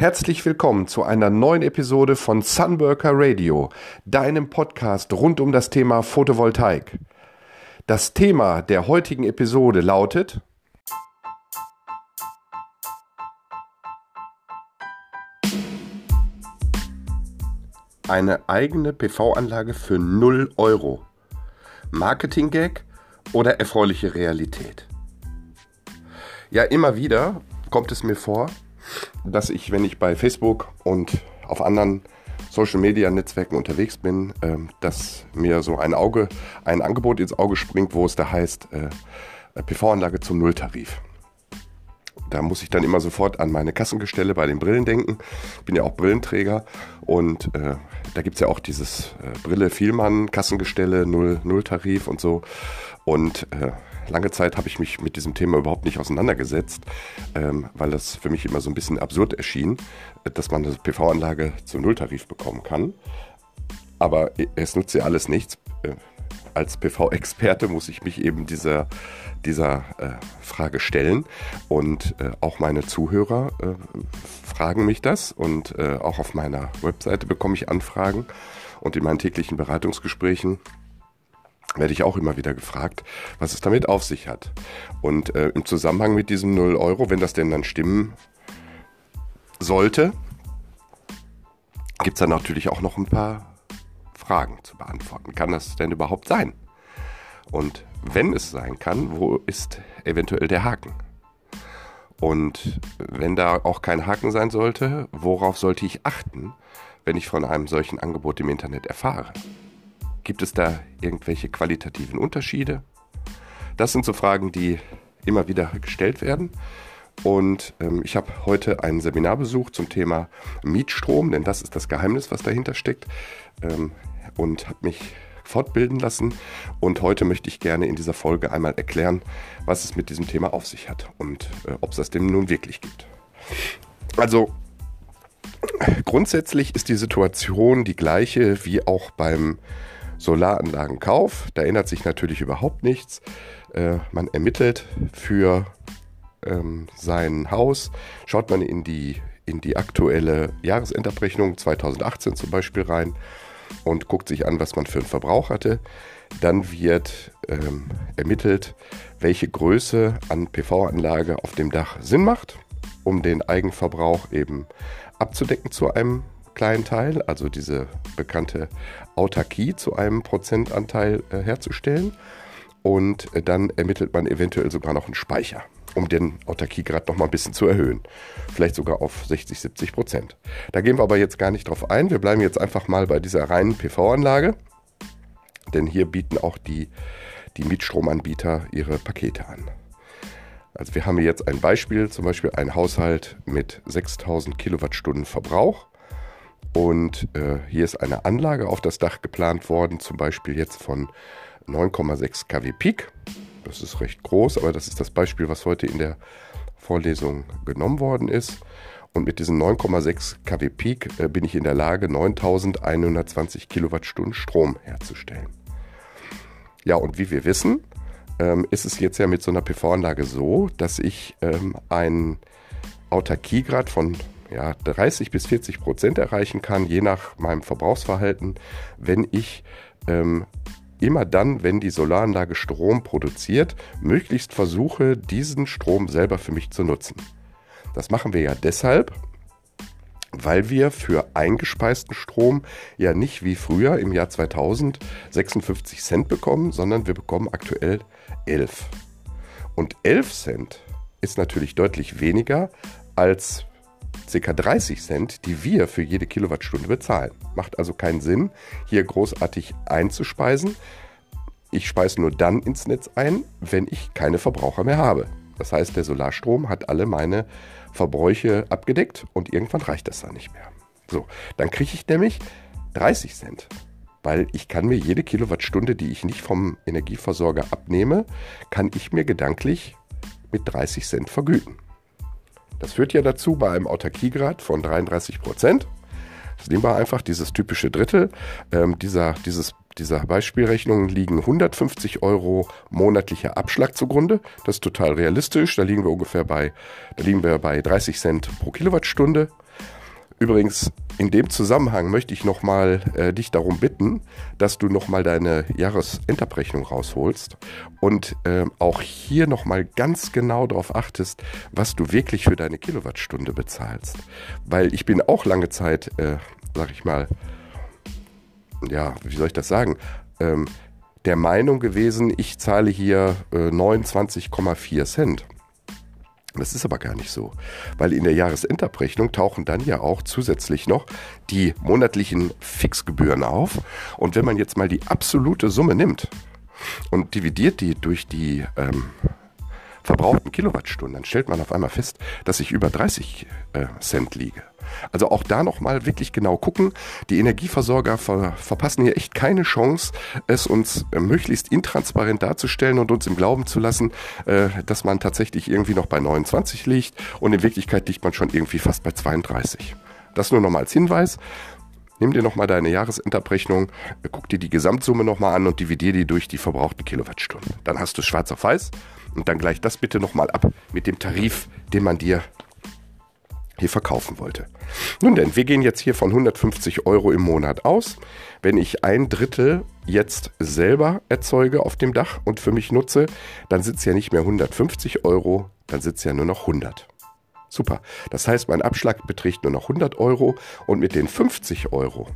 Herzlich willkommen zu einer neuen Episode von Sunworker Radio, deinem Podcast rund um das Thema Photovoltaik. Das Thema der heutigen Episode lautet Eine eigene PV-Anlage für 0 Euro. Marketing-Gag oder erfreuliche Realität? Ja, immer wieder kommt es mir vor, dass ich, wenn ich bei Facebook und auf anderen Social Media Netzwerken unterwegs bin, äh, dass mir so ein Auge, ein Angebot ins Auge springt, wo es da heißt, äh, PV-Anlage zum Nulltarif. Da muss ich dann immer sofort an meine Kassengestelle bei den Brillen denken. Ich bin ja auch Brillenträger und äh, da gibt es ja auch dieses äh, Brille Vielmann, Kassengestelle, Null, Nulltarif und so. Und äh, lange Zeit habe ich mich mit diesem Thema überhaupt nicht auseinandergesetzt, ähm, weil das für mich immer so ein bisschen absurd erschien, dass man eine PV-Anlage zum Nulltarif bekommen kann. Aber es nutzt ja alles nichts. Äh, als PV-Experte muss ich mich eben dieser, dieser äh, Frage stellen. Und äh, auch meine Zuhörer äh, fragen mich das. Und äh, auch auf meiner Webseite bekomme ich Anfragen. Und in meinen täglichen Beratungsgesprächen werde ich auch immer wieder gefragt, was es damit auf sich hat. Und äh, im Zusammenhang mit diesem 0 Euro, wenn das denn dann stimmen sollte, gibt es dann natürlich auch noch ein paar Fragen zu beantworten. Kann das denn überhaupt sein? Und wenn es sein kann, wo ist eventuell der Haken? Und wenn da auch kein Haken sein sollte, worauf sollte ich achten, wenn ich von einem solchen Angebot im Internet erfahre? Gibt es da irgendwelche qualitativen Unterschiede? Das sind so Fragen, die immer wieder gestellt werden. Und ähm, ich habe heute ein Seminar besucht zum Thema Mietstrom, denn das ist das Geheimnis, was dahinter steckt. Ähm, und habe mich fortbilden lassen. Und heute möchte ich gerne in dieser Folge einmal erklären, was es mit diesem Thema auf sich hat und äh, ob es das denn nun wirklich gibt. Also grundsätzlich ist die Situation die gleiche wie auch beim Solaranlagenkauf. Da ändert sich natürlich überhaupt nichts. Äh, man ermittelt für ähm, sein Haus, schaut man in die, in die aktuelle Jahresendabrechnung 2018 zum Beispiel rein und guckt sich an, was man für einen Verbrauch hatte. Dann wird ähm, ermittelt, welche Größe an PV-Anlage auf dem Dach Sinn macht, um den Eigenverbrauch eben abzudecken zu einem kleinen Teil, also diese bekannte Autarkie zu einem Prozentanteil äh, herzustellen. Und äh, dann ermittelt man eventuell sogar noch einen Speicher, um den Autarkiegrad noch mal ein bisschen zu erhöhen. Vielleicht sogar auf 60, 70 Prozent. Da gehen wir aber jetzt gar nicht drauf ein. Wir bleiben jetzt einfach mal bei dieser reinen PV-Anlage. Denn hier bieten auch die, die Mietstromanbieter ihre Pakete an. Also wir haben jetzt ein Beispiel, zum Beispiel ein Haushalt mit 6000 Kilowattstunden Verbrauch und äh, hier ist eine Anlage auf das Dach geplant worden, zum Beispiel jetzt von 9,6 kW Peak. Das ist recht groß, aber das ist das Beispiel, was heute in der Vorlesung genommen worden ist. Und mit diesen 9,6 kW Peak äh, bin ich in der Lage, 9120 Kilowattstunden Strom herzustellen. Ja, und wie wir wissen, ähm, ist es jetzt ja mit so einer PV-Anlage so, dass ich ähm, einen Autarkiegrad von ja, 30 bis 40 Prozent erreichen kann, je nach meinem Verbrauchsverhalten, wenn ich ähm, immer dann, wenn die Solaranlage Strom produziert, möglichst versuche, diesen Strom selber für mich zu nutzen. Das machen wir ja deshalb, weil wir für eingespeisten Strom ja nicht wie früher im Jahr 2000 56 Cent bekommen, sondern wir bekommen aktuell 11. Und 11 Cent ist natürlich deutlich weniger als ca. 30 Cent, die wir für jede Kilowattstunde bezahlen. Macht also keinen Sinn, hier großartig einzuspeisen. Ich speise nur dann ins Netz ein, wenn ich keine Verbraucher mehr habe. Das heißt, der Solarstrom hat alle meine Verbräuche abgedeckt und irgendwann reicht das dann nicht mehr. So, dann kriege ich nämlich 30 Cent, weil ich kann mir jede Kilowattstunde, die ich nicht vom Energieversorger abnehme, kann ich mir gedanklich mit 30 Cent vergüten. Das führt ja dazu bei einem Autarkiegrad von 33 Prozent. Das nehmen wir einfach dieses typische Drittel. Ähm, dieser, dieses dieser Beispielrechnung liegen 150 Euro monatlicher Abschlag zugrunde. Das ist total realistisch. Da liegen wir ungefähr bei, da liegen wir bei 30 Cent pro Kilowattstunde. Übrigens, in dem Zusammenhang möchte ich nochmal äh, dich darum bitten, dass du nochmal deine Jahresendabrechnung rausholst und äh, auch hier nochmal ganz genau darauf achtest, was du wirklich für deine Kilowattstunde bezahlst. Weil ich bin auch lange Zeit, äh, sag ich mal, ja, wie soll ich das sagen, ähm, der Meinung gewesen, ich zahle hier äh, 29,4 Cent. Das ist aber gar nicht so, weil in der Jahresendabrechnung tauchen dann ja auch zusätzlich noch die monatlichen Fixgebühren auf. Und wenn man jetzt mal die absolute Summe nimmt und dividiert die durch die ähm, verbrauchten Kilowattstunden, dann stellt man auf einmal fest, dass ich über 30 äh, Cent liege. Also auch da nochmal wirklich genau gucken. Die Energieversorger ver verpassen hier echt keine Chance, es uns äh, möglichst intransparent darzustellen und uns im Glauben zu lassen, äh, dass man tatsächlich irgendwie noch bei 29 liegt und in Wirklichkeit liegt man schon irgendwie fast bei 32. Das nur nochmal als Hinweis. Nimm dir nochmal deine Jahresendabrechnung, guck dir die Gesamtsumme nochmal an und dividier die durch die verbrauchten Kilowattstunden. Dann hast du schwarz auf weiß und dann gleich das bitte nochmal ab mit dem Tarif, den man dir hier verkaufen wollte. Nun denn, wir gehen jetzt hier von 150 Euro im Monat aus. Wenn ich ein Drittel jetzt selber erzeuge auf dem Dach und für mich nutze, dann es ja nicht mehr 150 Euro, dann es ja nur noch 100. Super. Das heißt, mein Abschlag beträgt nur noch 100 Euro und mit den 50 Euro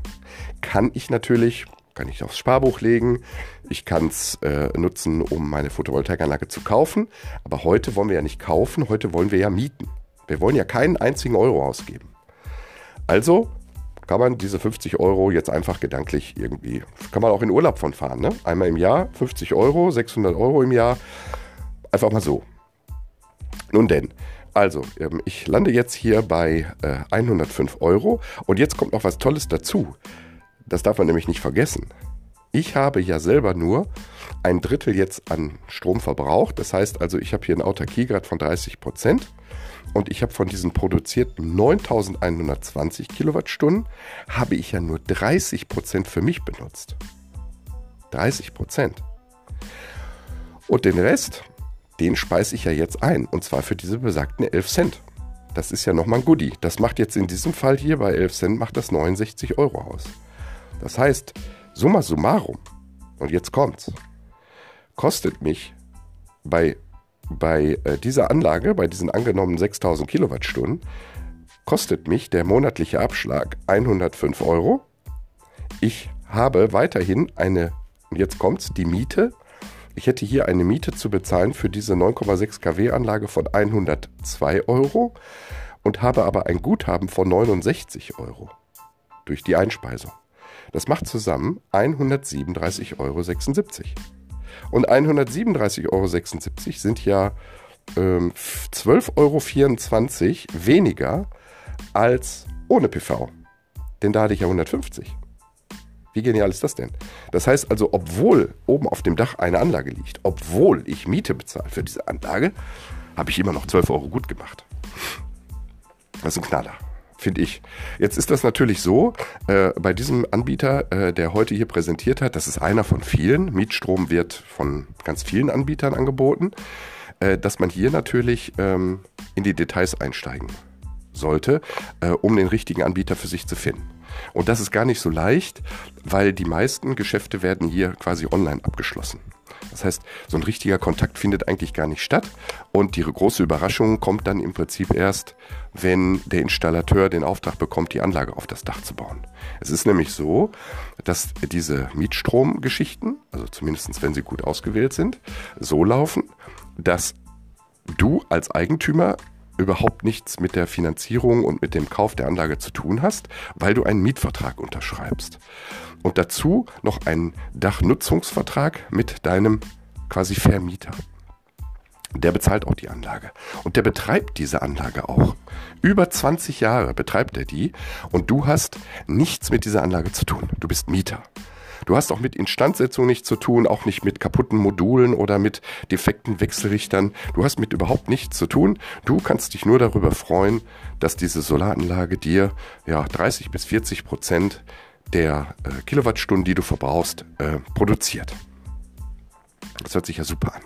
kann ich natürlich, kann ich aufs Sparbuch legen, ich kann es äh, nutzen, um meine Photovoltaikanlage zu kaufen. Aber heute wollen wir ja nicht kaufen, heute wollen wir ja mieten. Wir wollen ja keinen einzigen Euro ausgeben. Also kann man diese 50 Euro jetzt einfach gedanklich irgendwie, kann man auch in Urlaub von fahren. Ne? Einmal im Jahr 50 Euro, 600 Euro im Jahr. Einfach mal so. Nun denn, also ähm, ich lande jetzt hier bei äh, 105 Euro und jetzt kommt noch was Tolles dazu. Das darf man nämlich nicht vergessen. Ich habe ja selber nur ein Drittel jetzt an Strom verbraucht. Das heißt also, ich habe hier einen Autarkiegrad von 30 Prozent und ich habe von diesen produzierten 9120 Kilowattstunden, habe ich ja nur 30 Prozent für mich benutzt. 30 Prozent. Und den Rest, den speise ich ja jetzt ein. Und zwar für diese besagten 11 Cent. Das ist ja nochmal ein Goodie. Das macht jetzt in diesem Fall hier bei 11 Cent macht das 69 Euro aus. Das heißt, summa summarum, und jetzt kommt's, kostet mich bei bei äh, dieser Anlage, bei diesen angenommenen 6000 Kilowattstunden, kostet mich der monatliche Abschlag 105 Euro. Ich habe weiterhin eine, und jetzt kommt's, die Miete. Ich hätte hier eine Miete zu bezahlen für diese 9,6 kW Anlage von 102 Euro und habe aber ein Guthaben von 69 Euro durch die Einspeisung. Das macht zusammen 137,76 Euro. Und 137,76 Euro sind ja ähm, 12,24 Euro weniger als ohne PV. Denn da hatte ich ja 150. Wie genial ist das denn? Das heißt also, obwohl oben auf dem Dach eine Anlage liegt, obwohl ich Miete bezahle für diese Anlage, habe ich immer noch 12 Euro gut gemacht. Das ist ein Knaller finde ich. Jetzt ist das natürlich so, äh, bei diesem Anbieter, äh, der heute hier präsentiert hat, das ist einer von vielen, Mietstrom wird von ganz vielen Anbietern angeboten, äh, dass man hier natürlich ähm, in die Details einsteigen sollte, äh, um den richtigen Anbieter für sich zu finden. Und das ist gar nicht so leicht, weil die meisten Geschäfte werden hier quasi online abgeschlossen. Das heißt, so ein richtiger Kontakt findet eigentlich gar nicht statt. Und die große Überraschung kommt dann im Prinzip erst, wenn der Installateur den Auftrag bekommt, die Anlage auf das Dach zu bauen. Es ist nämlich so, dass diese Mietstromgeschichten, also zumindest wenn sie gut ausgewählt sind, so laufen, dass du als Eigentümer überhaupt nichts mit der Finanzierung und mit dem Kauf der Anlage zu tun hast, weil du einen Mietvertrag unterschreibst. Und dazu noch einen Dachnutzungsvertrag mit deinem quasi Vermieter. Der bezahlt auch die Anlage. Und der betreibt diese Anlage auch. Über 20 Jahre betreibt er die und du hast nichts mit dieser Anlage zu tun. Du bist Mieter. Du hast auch mit Instandsetzung nichts zu tun, auch nicht mit kaputten Modulen oder mit defekten Wechselrichtern. Du hast mit überhaupt nichts zu tun. Du kannst dich nur darüber freuen, dass diese Solaranlage dir ja 30 bis 40 Prozent der äh, Kilowattstunden, die du verbrauchst, äh, produziert. Das hört sich ja super an.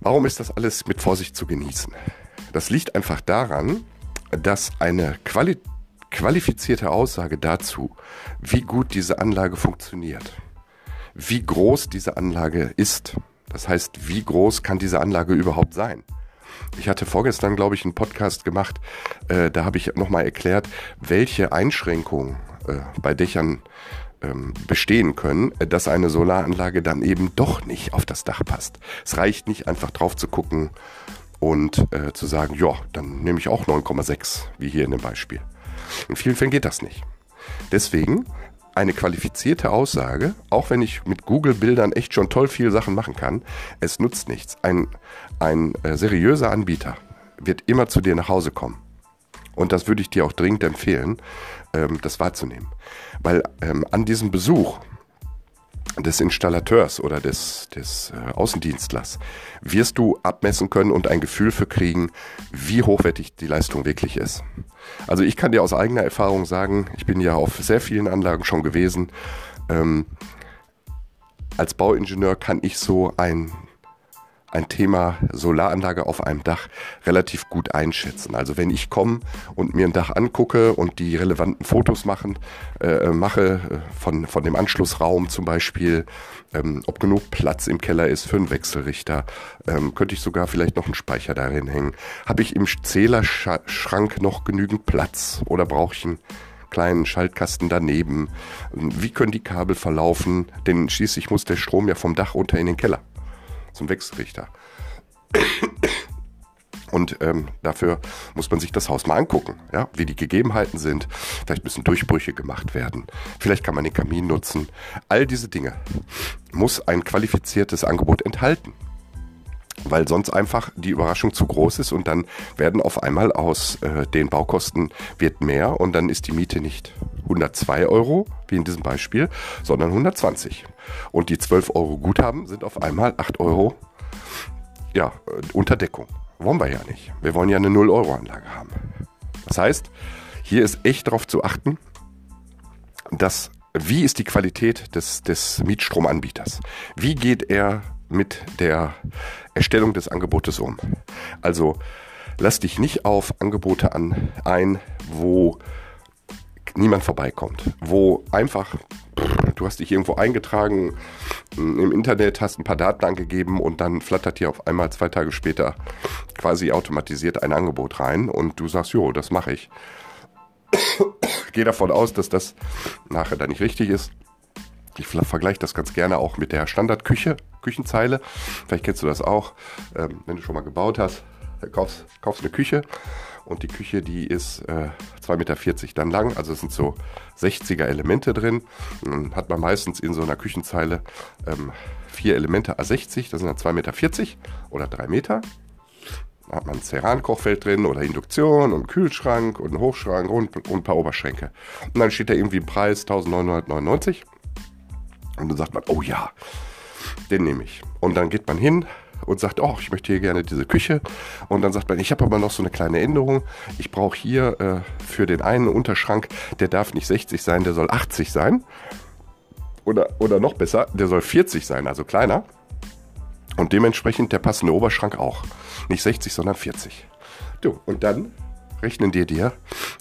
Warum ist das alles mit Vorsicht zu genießen? Das liegt einfach daran, dass eine Quali qualifizierte Aussage dazu, wie gut diese Anlage funktioniert, wie groß diese Anlage ist, das heißt, wie groß kann diese Anlage überhaupt sein? Ich hatte vorgestern, glaube ich, einen Podcast gemacht, äh, da habe ich nochmal erklärt, welche Einschränkungen äh, bei Dächern ähm, bestehen können, dass eine Solaranlage dann eben doch nicht auf das Dach passt. Es reicht nicht einfach drauf zu gucken und äh, zu sagen, ja, dann nehme ich auch 9,6, wie hier in dem Beispiel. In vielen Fällen geht das nicht. Deswegen eine qualifizierte Aussage, auch wenn ich mit Google-Bildern echt schon toll viele Sachen machen kann, es nutzt nichts. Ein, ein äh, seriöser Anbieter wird immer zu dir nach Hause kommen. Und das würde ich dir auch dringend empfehlen, ähm, das wahrzunehmen. Weil ähm, an diesem Besuch des Installateurs oder des, des äh, Außendienstlers wirst du abmessen können und ein Gefühl für kriegen, wie hochwertig die Leistung wirklich ist. Also ich kann dir aus eigener Erfahrung sagen, ich bin ja auf sehr vielen Anlagen schon gewesen. Ähm, als Bauingenieur kann ich so ein ein Thema Solaranlage auf einem Dach relativ gut einschätzen. Also wenn ich komme und mir ein Dach angucke und die relevanten Fotos machen, äh, mache äh, von, von dem Anschlussraum zum Beispiel, ähm, ob genug Platz im Keller ist für einen Wechselrichter, ähm, könnte ich sogar vielleicht noch einen Speicher darin hängen. Habe ich im Zählerschrank noch genügend Platz oder brauche ich einen kleinen Schaltkasten daneben? Wie können die Kabel verlaufen? Denn schließlich muss der Strom ja vom Dach runter in den Keller zum Wechselrichter. Und ähm, dafür muss man sich das Haus mal angucken, ja, wie die Gegebenheiten sind. Vielleicht müssen Durchbrüche gemacht werden. Vielleicht kann man den Kamin nutzen. All diese Dinge muss ein qualifiziertes Angebot enthalten. Weil sonst einfach die Überraschung zu groß ist und dann werden auf einmal aus äh, den Baukosten wird mehr und dann ist die Miete nicht 102 Euro, wie in diesem Beispiel, sondern 120. Und die 12 Euro Guthaben sind auf einmal 8 Euro ja, unter Deckung. Wollen wir ja nicht. Wir wollen ja eine 0-Euro-Anlage haben. Das heißt, hier ist echt darauf zu achten, dass wie ist die Qualität des, des Mietstromanbieters? Wie geht er mit der Erstellung des Angebotes um? Also lass dich nicht auf Angebote an, ein, wo niemand vorbeikommt, wo einfach du hast dich irgendwo eingetragen im Internet, hast ein paar Daten angegeben und dann flattert dir auf einmal zwei Tage später quasi automatisiert ein Angebot rein und du sagst, jo, das mache ich. Gehe davon aus, dass das nachher dann nicht richtig ist. Ich vergleiche das ganz gerne auch mit der Standardküche, Küchenzeile. Vielleicht kennst du das auch, ähm, wenn du schon mal gebaut hast. Kaufst, kaufst eine Küche und die Küche, die ist äh, 2,40 Meter dann lang. Also es sind so 60er Elemente drin. Dann hat man meistens in so einer Küchenzeile ähm, vier Elemente A60, das sind dann 2,40 Meter oder 3 Meter. Da hat man ein Ceran-Kochfeld drin oder Induktion und Kühlschrank und einen Hochschrank und, und ein paar Oberschränke. Und dann steht da irgendwie Preis 1999. Und dann sagt man, oh ja, den nehme ich. Und dann geht man hin, und sagt, oh, ich möchte hier gerne diese Küche. Und dann sagt man, ich habe aber noch so eine kleine Änderung. Ich brauche hier äh, für den einen Unterschrank, der darf nicht 60 sein, der soll 80 sein. Oder, oder noch besser, der soll 40 sein, also kleiner. Und dementsprechend der passende Oberschrank auch. Nicht 60, sondern 40. Du, und dann rechnen dir dir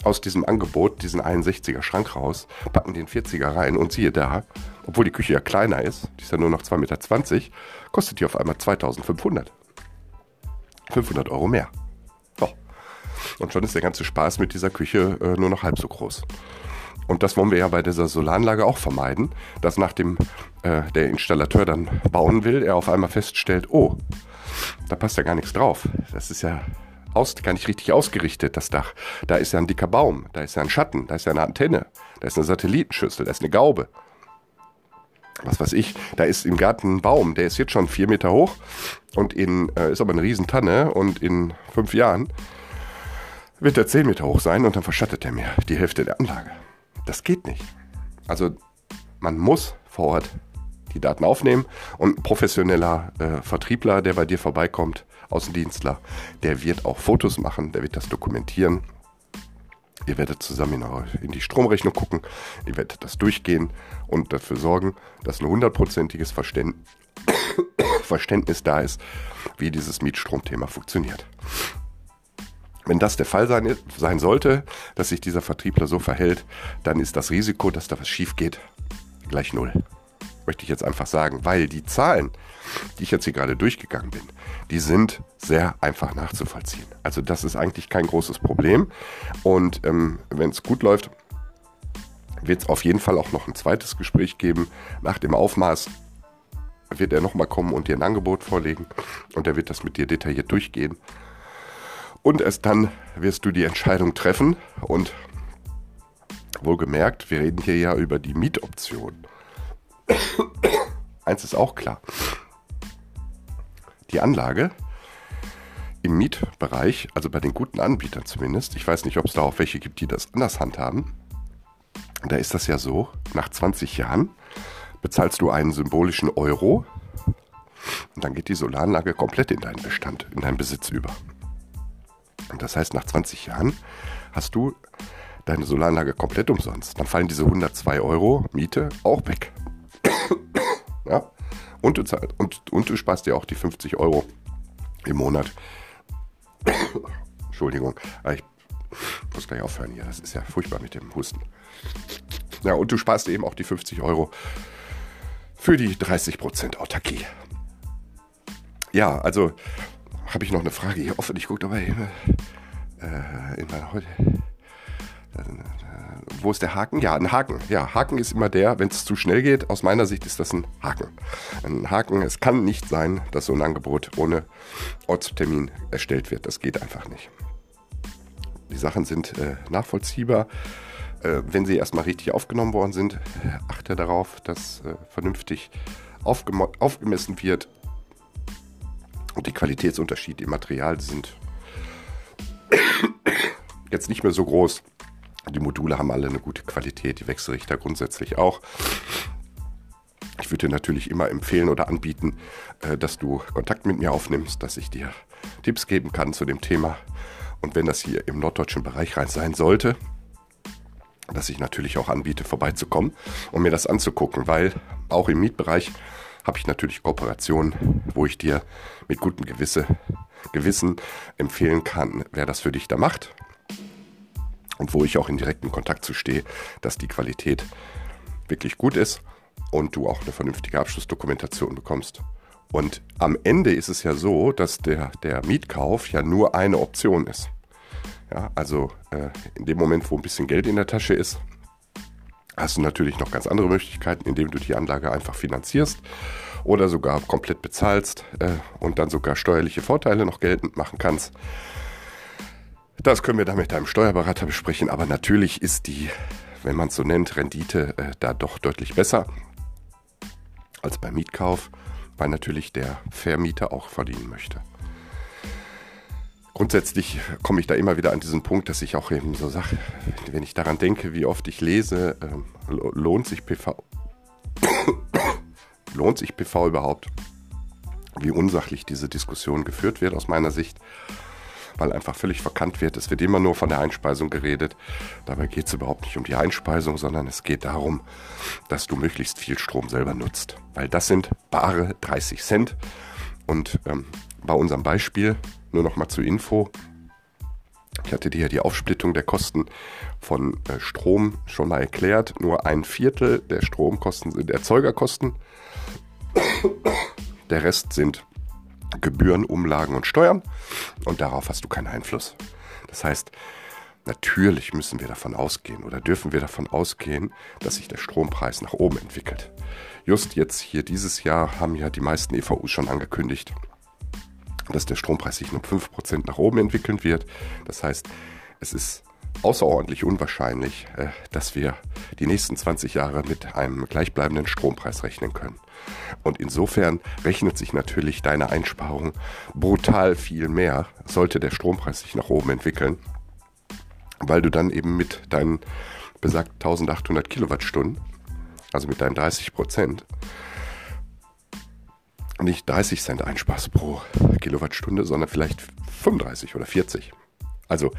aus diesem Angebot diesen 61er Schrank raus, packen den 40er rein und siehe da, obwohl die Küche ja kleiner ist, die ist ja nur noch 2,20 Meter, kostet die auf einmal 2500. 500 Euro mehr. So. Und schon ist der ganze Spaß mit dieser Küche äh, nur noch halb so groß. Und das wollen wir ja bei dieser Solaranlage auch vermeiden, dass nachdem äh, der Installateur dann bauen will, er auf einmal feststellt, oh, da passt ja gar nichts drauf. Das ist ja aus, gar nicht richtig ausgerichtet, das Dach. Da ist ja ein dicker Baum, da ist ja ein Schatten, da ist ja eine Antenne, da ist eine Satellitenschüssel, da ist eine Gaube. Was weiß ich, da ist im Garten ein Baum, der ist jetzt schon vier Meter hoch und in, äh, ist aber eine Riesentanne und in fünf Jahren wird er zehn Meter hoch sein und dann verschattet er mir die Hälfte der Anlage. Das geht nicht. Also man muss vor Ort die Daten aufnehmen und ein professioneller äh, Vertriebler, der bei dir vorbeikommt, Außendienstler, der wird auch Fotos machen, der wird das dokumentieren. Ihr werdet zusammen in die Stromrechnung gucken, ihr werdet das durchgehen und dafür sorgen, dass ein hundertprozentiges Verständnis da ist, wie dieses Mietstromthema funktioniert. Wenn das der Fall sein, sein sollte, dass sich dieser Vertriebler so verhält, dann ist das Risiko, dass da was schief geht, gleich null. Möchte ich jetzt einfach sagen, weil die Zahlen, die ich jetzt hier gerade durchgegangen bin, die sind sehr einfach nachzuvollziehen. Also das ist eigentlich kein großes Problem. Und ähm, wenn es gut läuft, wird es auf jeden Fall auch noch ein zweites Gespräch geben. Nach dem Aufmaß wird er nochmal kommen und dir ein Angebot vorlegen und er wird das mit dir detailliert durchgehen. Und erst dann wirst du die Entscheidung treffen. Und wohlgemerkt, wir reden hier ja über die Mietoption. Eins ist auch klar. Die Anlage im Mietbereich, also bei den guten Anbietern zumindest, ich weiß nicht, ob es da auch welche gibt, die das anders handhaben, da ist das ja so, nach 20 Jahren bezahlst du einen symbolischen Euro und dann geht die Solaranlage komplett in deinen Bestand, in deinen Besitz über. Und das heißt, nach 20 Jahren hast du deine Solaranlage komplett umsonst. Dann fallen diese 102 Euro Miete auch weg. Und, du zahl, und, und du sparst dir auch die 50 Euro im Monat. Entschuldigung, ich muss gleich aufhören hier. Das ist ja furchtbar mit dem Husten. Ja, und du sparst eben auch die 50 Euro für die 30% Autarkie. Ja, also habe ich noch eine Frage hier offen. Ich gucke dabei äh, in meiner heute. Äh, wo ist der Haken? Ja, ein Haken. Ja, Haken ist immer der, wenn es zu schnell geht. Aus meiner Sicht ist das ein Haken. Ein Haken, es kann nicht sein, dass so ein Angebot ohne Ortstermin erstellt wird. Das geht einfach nicht. Die Sachen sind äh, nachvollziehbar. Äh, wenn sie erstmal richtig aufgenommen worden sind, achte darauf, dass äh, vernünftig aufgemessen wird, und die Qualitätsunterschiede im Material sind jetzt nicht mehr so groß. Die Module haben alle eine gute Qualität, die Wechselrichter grundsätzlich auch. Ich würde dir natürlich immer empfehlen oder anbieten, äh, dass du Kontakt mit mir aufnimmst, dass ich dir Tipps geben kann zu dem Thema. Und wenn das hier im norddeutschen Bereich rein sein sollte, dass ich natürlich auch anbiete, vorbeizukommen und mir das anzugucken, weil auch im Mietbereich habe ich natürlich Kooperationen, wo ich dir mit gutem Gewisse, Gewissen empfehlen kann, wer das für dich da macht. Und wo ich auch in direkten Kontakt zu stehe, dass die Qualität wirklich gut ist und du auch eine vernünftige Abschlussdokumentation bekommst. Und am Ende ist es ja so, dass der, der Mietkauf ja nur eine Option ist. Ja, also äh, in dem Moment, wo ein bisschen Geld in der Tasche ist, hast du natürlich noch ganz andere Möglichkeiten, indem du die Anlage einfach finanzierst oder sogar komplett bezahlst äh, und dann sogar steuerliche Vorteile noch geltend machen kannst. Das können wir dann mit deinem Steuerberater besprechen, aber natürlich ist die, wenn man es so nennt, Rendite äh, da doch deutlich besser als beim Mietkauf, weil natürlich der Vermieter auch verdienen möchte grundsätzlich komme ich da immer wieder an diesen Punkt, dass ich auch eben so sage, wenn ich daran denke, wie oft ich lese, äh, lohnt sich PV lohnt sich PV überhaupt? Wie unsachlich diese Diskussion geführt wird aus meiner Sicht, weil einfach völlig verkannt wird. Es wird immer nur von der Einspeisung geredet. Dabei geht es überhaupt nicht um die Einspeisung, sondern es geht darum, dass du möglichst viel Strom selber nutzt. Weil das sind bare 30 Cent. Und ähm, bei unserem Beispiel, nur noch mal zur Info. Ich hatte dir ja die Aufsplittung der Kosten von äh, Strom schon mal erklärt. Nur ein Viertel der Stromkosten sind Erzeugerkosten. Der Rest sind Gebühren, Umlagen und Steuern. Und darauf hast du keinen Einfluss. Das heißt, natürlich müssen wir davon ausgehen oder dürfen wir davon ausgehen, dass sich der Strompreis nach oben entwickelt. Just jetzt hier dieses Jahr haben ja die meisten EVUs schon angekündigt, dass der Strompreis sich um 5% nach oben entwickeln wird. Das heißt, es ist außerordentlich unwahrscheinlich, äh, dass wir die nächsten 20 Jahre mit einem gleichbleibenden Strompreis rechnen können. Und insofern rechnet sich natürlich deine Einsparung brutal viel mehr, sollte der Strompreis sich nach oben entwickeln, weil du dann eben mit deinen besagt 1800 Kilowattstunden, also mit deinen 30 Prozent, nicht 30 Cent einsparst pro Kilowattstunde, sondern vielleicht 35 oder 40. Also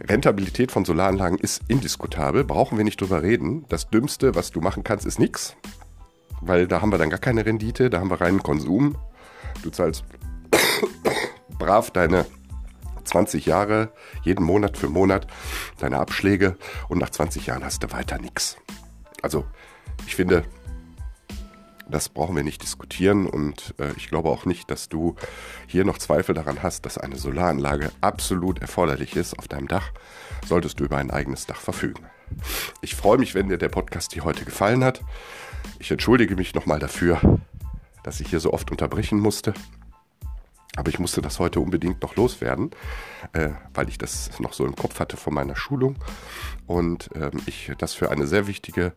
Rentabilität von Solaranlagen ist indiskutabel, brauchen wir nicht drüber reden. Das Dümmste, was du machen kannst, ist nichts, weil da haben wir dann gar keine Rendite, da haben wir reinen Konsum. Du zahlst brav deine 20 Jahre, jeden Monat für Monat deine Abschläge und nach 20 Jahren hast du weiter nichts. Also ich finde, das brauchen wir nicht diskutieren und äh, ich glaube auch nicht, dass du hier noch Zweifel daran hast, dass eine Solaranlage absolut erforderlich ist auf deinem Dach, solltest du über ein eigenes Dach verfügen. Ich freue mich, wenn dir der Podcast hier heute gefallen hat. Ich entschuldige mich nochmal dafür, dass ich hier so oft unterbrechen musste. Aber ich musste das heute unbedingt noch loswerden, äh, weil ich das noch so im Kopf hatte von meiner Schulung und ähm, ich das für eine sehr wichtige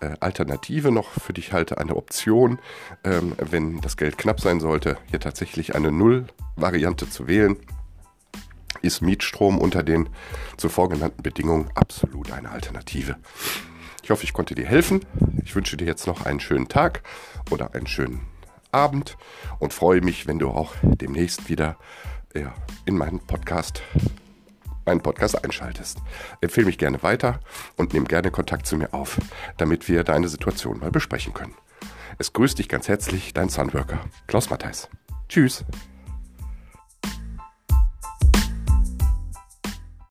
äh, Alternative noch für dich halte, eine Option, ähm, wenn das Geld knapp sein sollte, hier tatsächlich eine Null-Variante zu wählen, ist Mietstrom unter den zuvor genannten Bedingungen absolut eine Alternative. Ich hoffe, ich konnte dir helfen. Ich wünsche dir jetzt noch einen schönen Tag oder einen schönen Abend und freue mich, wenn du auch demnächst wieder ja, in meinen Podcast, meinen Podcast einschaltest. Empfehle mich gerne weiter und nimm gerne Kontakt zu mir auf, damit wir deine Situation mal besprechen können. Es grüßt dich ganz herzlich, dein Sunworker, Klaus Matthijs. Tschüss.